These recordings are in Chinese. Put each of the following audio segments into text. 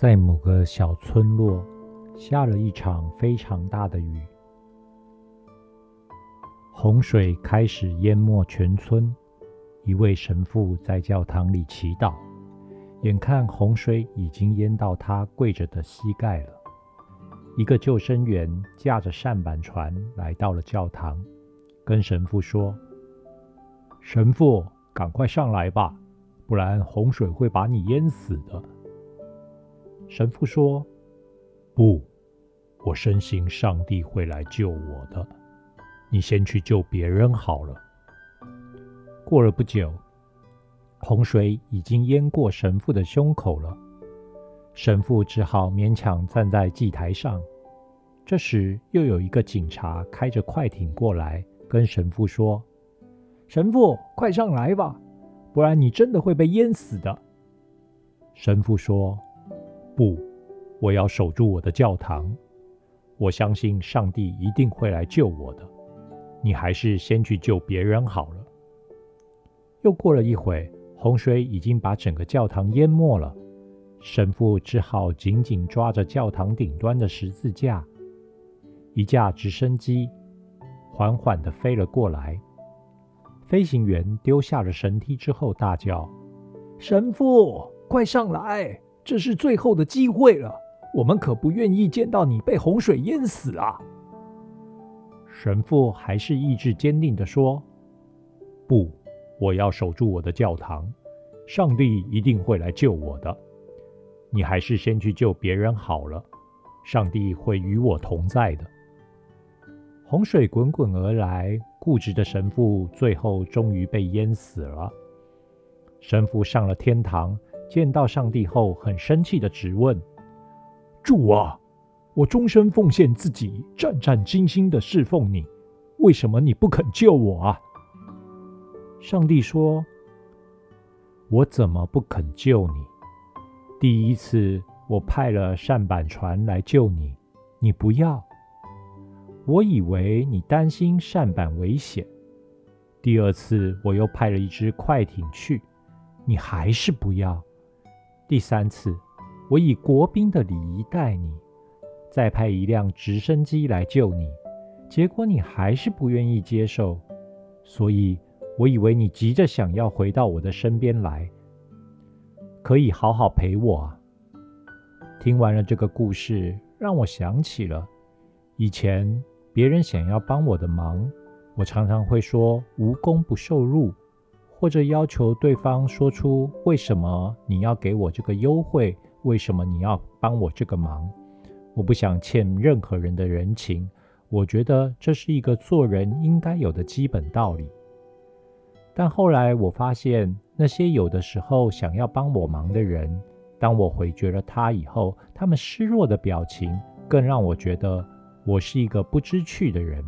在某个小村落，下了一场非常大的雨，洪水开始淹没全村。一位神父在教堂里祈祷，眼看洪水已经淹到他跪着的膝盖了。一个救生员驾着扇板船来到了教堂，跟神父说：“神父，赶快上来吧，不然洪水会把你淹死的。”神父说：“不，我深信上帝会来救我的。你先去救别人好了。”过了不久，洪水已经淹过神父的胸口了，神父只好勉强站在祭台上。这时，又有一个警察开着快艇过来，跟神父说：“神父，快上来吧，不然你真的会被淹死的。”神父说。不，我要守住我的教堂。我相信上帝一定会来救我的。你还是先去救别人好了。又过了一会，洪水已经把整个教堂淹没了。神父只好紧紧抓着教堂顶端的十字架。一架直升机缓缓地飞了过来。飞行员丢下了绳梯之后，大叫：“神父，快上来！”这是最后的机会了，我们可不愿意见到你被洪水淹死啊！神父还是意志坚定地说：“不，我要守住我的教堂，上帝一定会来救我的。你还是先去救别人好了，上帝会与我同在的。”洪水滚滚而来，固执的神父最后终于被淹死了。神父上了天堂。见到上帝后，很生气的质问：“主啊，我终身奉献自己，战战兢兢的侍奉你，为什么你不肯救我啊？”上帝说：“我怎么不肯救你？第一次我派了扇板船来救你，你不要，我以为你担心扇板危险。第二次我又派了一只快艇去，你还是不要。”第三次，我以国宾的礼仪待你，再派一辆直升机来救你，结果你还是不愿意接受，所以我以为你急着想要回到我的身边来，可以好好陪我啊。听完了这个故事，让我想起了以前别人想要帮我的忙，我常常会说无功不受禄。或者要求对方说出为什么你要给我这个优惠，为什么你要帮我这个忙？我不想欠任何人的人情，我觉得这是一个做人应该有的基本道理。但后来我发现，那些有的时候想要帮我忙的人，当我回绝了他以后，他们失落的表情，更让我觉得我是一个不知趣的人。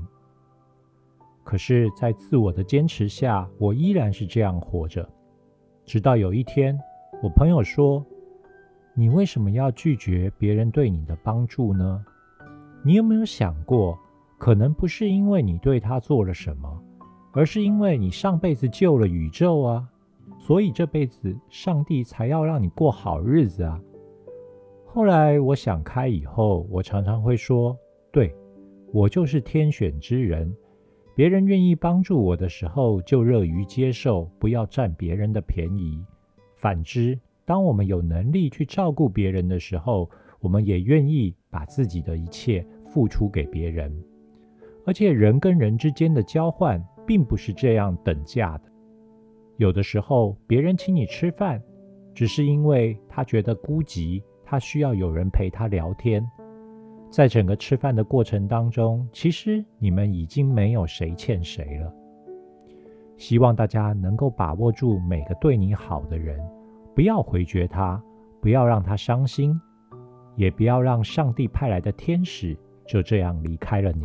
可是，在自我的坚持下，我依然是这样活着。直到有一天，我朋友说：“你为什么要拒绝别人对你的帮助呢？你有没有想过，可能不是因为你对他做了什么，而是因为你上辈子救了宇宙啊，所以这辈子上帝才要让你过好日子啊。”后来我想开以后，我常常会说：“对我就是天选之人。”别人愿意帮助我的时候，就乐于接受，不要占别人的便宜。反之，当我们有能力去照顾别人的时候，我们也愿意把自己的一切付出给别人。而且，人跟人之间的交换并不是这样等价的。有的时候，别人请你吃饭，只是因为他觉得孤寂，他需要有人陪他聊天。在整个吃饭的过程当中，其实你们已经没有谁欠谁了。希望大家能够把握住每个对你好的人，不要回绝他，不要让他伤心，也不要让上帝派来的天使就这样离开了你。